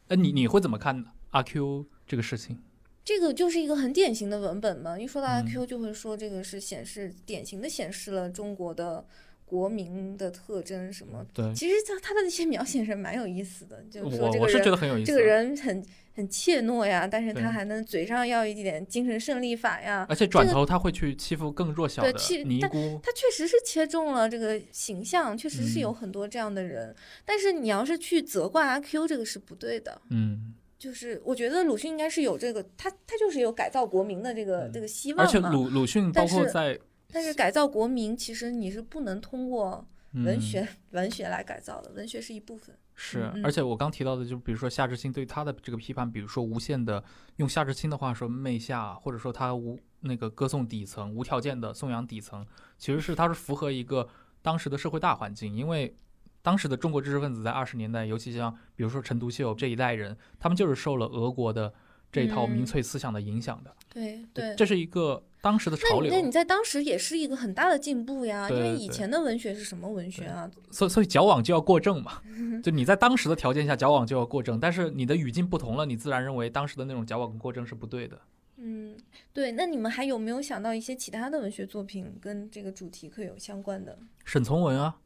那你你会怎么看阿 Q 这个事情？这个就是一个很典型的文本嘛。一说到嗯 IQ，就会说这个是显示典型的显示了中国的国民的特征什么。对，其实他他的那些描写是蛮有意思的，就是说这个人觉得很有意思。这个人很很怯懦呀，但是他还能嘴上要一点精神胜利法呀。而且转头他会去欺负更弱小的尼姑。他确实是切中了这个形象，确实是有嗯很多这样的人。但是你要是去责怪阿 Q，这个是不对的。嗯，就是我觉得鲁迅应该是有这个，他他就是有改造国民的这个、嗯这个希望而且。鲁鲁迅包括在但是改造国民，其实你是不能通过文嗯学、文学来改造的，文学是一部分。是而且我刚提到的，就比如说夏志清对他的这个批判，比如说无限的用夏志清的话说媚下，或者说他无那个歌颂底层，无条件的颂扬底层，其实是他是符合一个当时的社会大环境，因为当时的中国知识分子在二十年代，尤其像比如说陈独秀这一代人，他们就是受了俄国的这一套民嗯粹思想的影响的，对对。这是一个当时的那潮流，你那你在当时也是一个很大的进步呀，因为以前的文学是什么文学啊？所以所以矫枉就要过正嘛，就你在当时的条件下矫枉就要过正，但是你的语境不同了，你自然认为当时的那种矫枉过正是不对的。嗯，对。那你们还有没有想到一些其他的文学作品跟这个主题课有相关的？沈从文啊，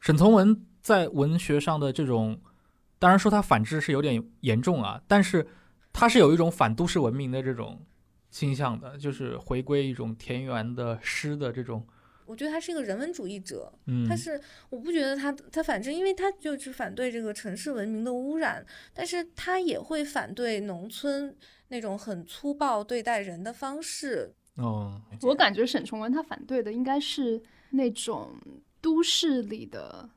沈从文在文学上的这种，当然说他反制是有点严重啊，但是他是有一种反都市文明的这种倾向的，就是回归一种田园的诗的这种，我觉得他是一个人文主义者，嗯，他是我不觉得他他反正，因为他就是反对这个城市文明的污染，但是他也会反对农村那种很粗暴对待人的方式。哦，我感觉沈从文他反对的应该是那种都市里的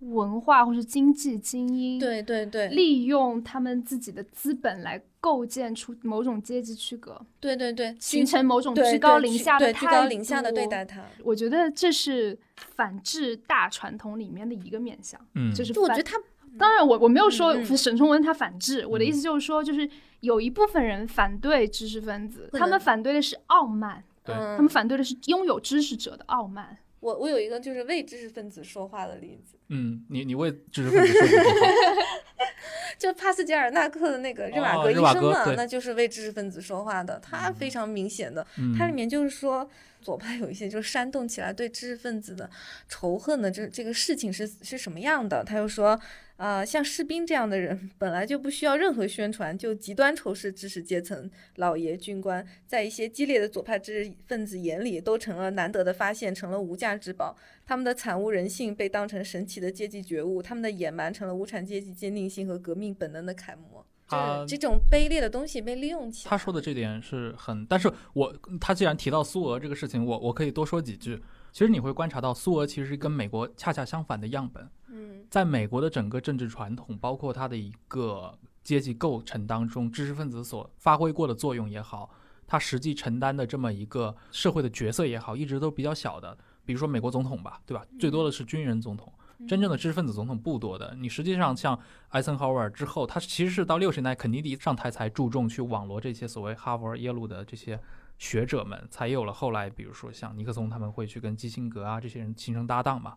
文化或是经济精英，，对对对，利用他们自己的资本来构建出某种阶级区隔，对对对，形成某种居高临下的对居高临下的对待他。我觉得这是反制大传统里面的一个面向，嗯，就是我觉得他当然我，我没有说沈从文他反制，我的意嗯思就是说，就是有一部分人反对知识分子，他们反对的是傲慢，对嗯他们反对的是拥有知识者的傲慢。我我有一个就是为知识分子说话的例子，嗯，你你为知识分子说话，就帕斯捷尔纳克的那个日瓦哦格医生嘛，对。那就是为知识分子说话的，他非常明显的嗯，它里面就是说，左派有一些就是煽动起来对知识分子的仇恨的这这个事情是是什么样的？他又说，呃，像士兵这样的人 本来就不需要任何宣传，就极端仇视知识阶层、老爷、军官，在一些激烈的左派知识分子眼里，都成了难得的发现，成了无价之宝。他们的惨无人性被当成神奇的阶级觉悟，他们的野蛮成了无产阶级坚定性和革命本能的楷模。他就是这种卑劣的东西被利用起来。他说的这点是很，但是我他既然提到苏俄这个事情，我我可以多说几句。其实你会观察到，苏俄其实跟美国恰恰相反的样本。嗯在美国的整个政治传统，包括它的一个阶级构成当中，知识分子所发挥过的作用也好，他实际承担的这么一个社会的角色也好，一直都比较小的。比如说美国总统吧，对吧？最多的是军人总统，真正的知识分子总统不多的。你实际上像艾森豪威尔之后，他其实是到六十年代肯尼迪上台才注重去网罗这些所谓哈佛、耶鲁的这些学者们，才有了后来比如说像尼克松他们会去跟基辛格啊这些人形成搭档嘛。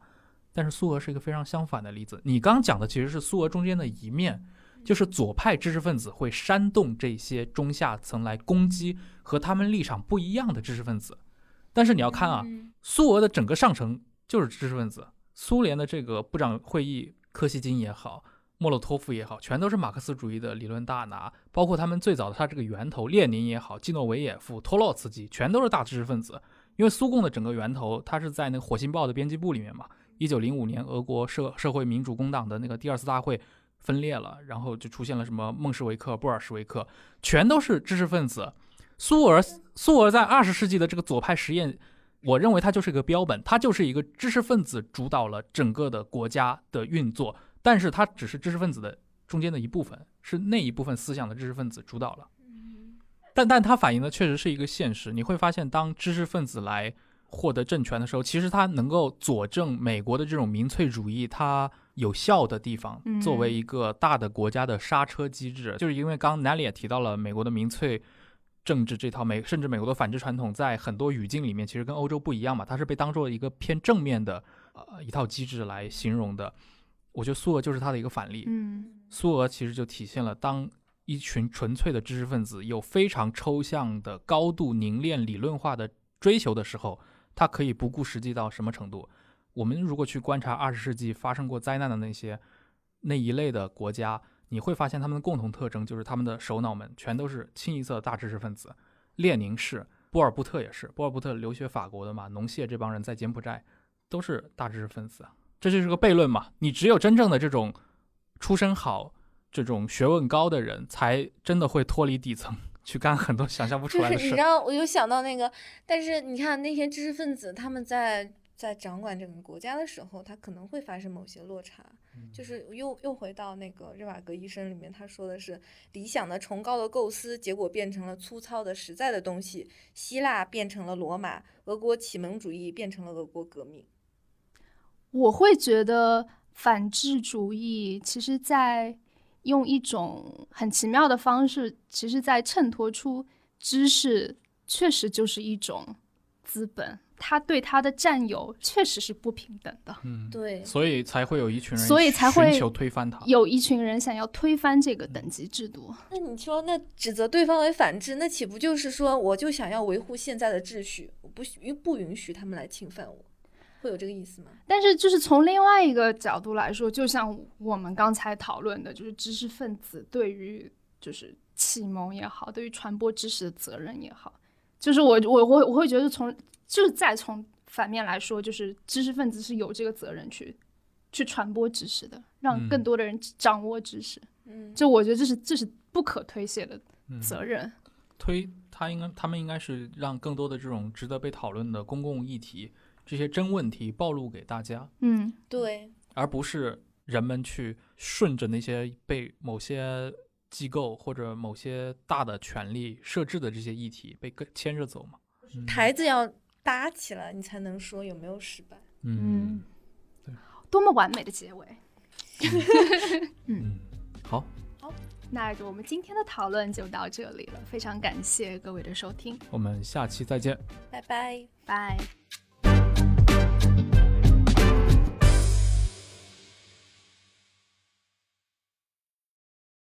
但是苏俄是一个非常相反的例子。你刚刚讲的其实是苏俄中间的一面，就是左派知识分子会煽动这些中下层来攻击和他们立场不一样的知识分子。但是你要看啊，嗯苏俄的整个上层就是知识分子，苏联的这个部长会议，柯西金也好，莫洛托夫也好，全都是马克思主义的理论大拿，包括他们最早的他这个源头列宁也好，季诺维也夫、托洛茨基，全都是大知识分子。因为苏共的整个源头，它是在那个《火星报》的编辑部里面嘛。一九零五年，俄国社社会民主工党的那个第二次大会分裂了，然后就出现了什么孟什维克、布尔什维克，全都是知识分子。苏俄苏俄在二十世纪的这个左派实验我认为它就是一个标本，它就是一个知识分子主导了整个的国家的运作，但是它只是知识分子的中间的一部分，是那一部分思想的知识分子主导了。但但它反映的确实是一个现实，你会发现，当知识分子来获得政权的时候，其实它能够佐证美国的这种民粹主义它有效的地方嗯，作为一个大的国家的刹车机制，就是因为刚刚 Nelly 也提到了美国的民粹。政治这套美，甚至美国的反制传统，在很多语境里面，其实跟欧洲不一样嘛，它是被当做一个偏正面的呃一套机制来形容的。我觉得苏俄就是它的一个反例。嗯苏俄其实就体现了当一群纯粹的知识分子有非常抽象的、高度凝练理论化的追求的时候，他可以不顾实际到什么程度。我们如果去观察二十世纪发生过灾难的那些那一类的国家，你会发现他们的共同特征就是他们的首脑们全都是清一色的大知识分子。列宁是，波尔布特也是，波尔布特留学法国的嘛，农谢这帮人在柬埔寨都是大知识分子，这就是个悖论嘛。你只有真正的这种出身好、这种学问高的人，才真的会脱离底层，去干很多想象不出来的事。是你知道，我又想到那个，但是你看那些知识分子，他们在在掌管整个国家的时候，他可能会发生某些落差。就是又又回到那个日瓦格医生里面，他说的是理想的崇高的构思，结果变成了粗糙的实在的东西。希腊变成了罗马，俄国启蒙主义变成了俄国革命。我会觉得反智主义其实在用一种很奇妙的方式，其实在衬托出知识确实就是一种资本，他对他的占有确实是不平等的。嗯，对，所以才会有一群人，所以才会寻求推翻他。有一群人想要推翻这个等级制度，那你说，那指责对方为反智，那岂不就是说，我就想要维护现在的秩序，我不允不允许他们来侵犯我，会有这个意思吗？但是就是从另外一个角度来说，就像我们刚才讨论的，就是知识分子对于就是启蒙也好，对于传播知识的责任也好，就是我我我我会觉得从就是再从反面来说，就是知识分子是有这个责任去去传播知识的，让嗯更多的人掌握知识。嗯，就我觉得这是这是不可推卸的嗯责任。推他应该，他们应该是让更多的这种值得被讨论的公共议题，这些真问题暴露给大家，嗯，对，而不是人们去顺着那些被某些机构或者某些大的权力设置的这些议题被牵着走嘛。嗯台子要搭起来，你才能说有没有失败。嗯对多么完美的结尾！嗯，好，那我们今天的讨论就到这里了，非常感谢各位的收听，我们下期再见。拜拜。拜。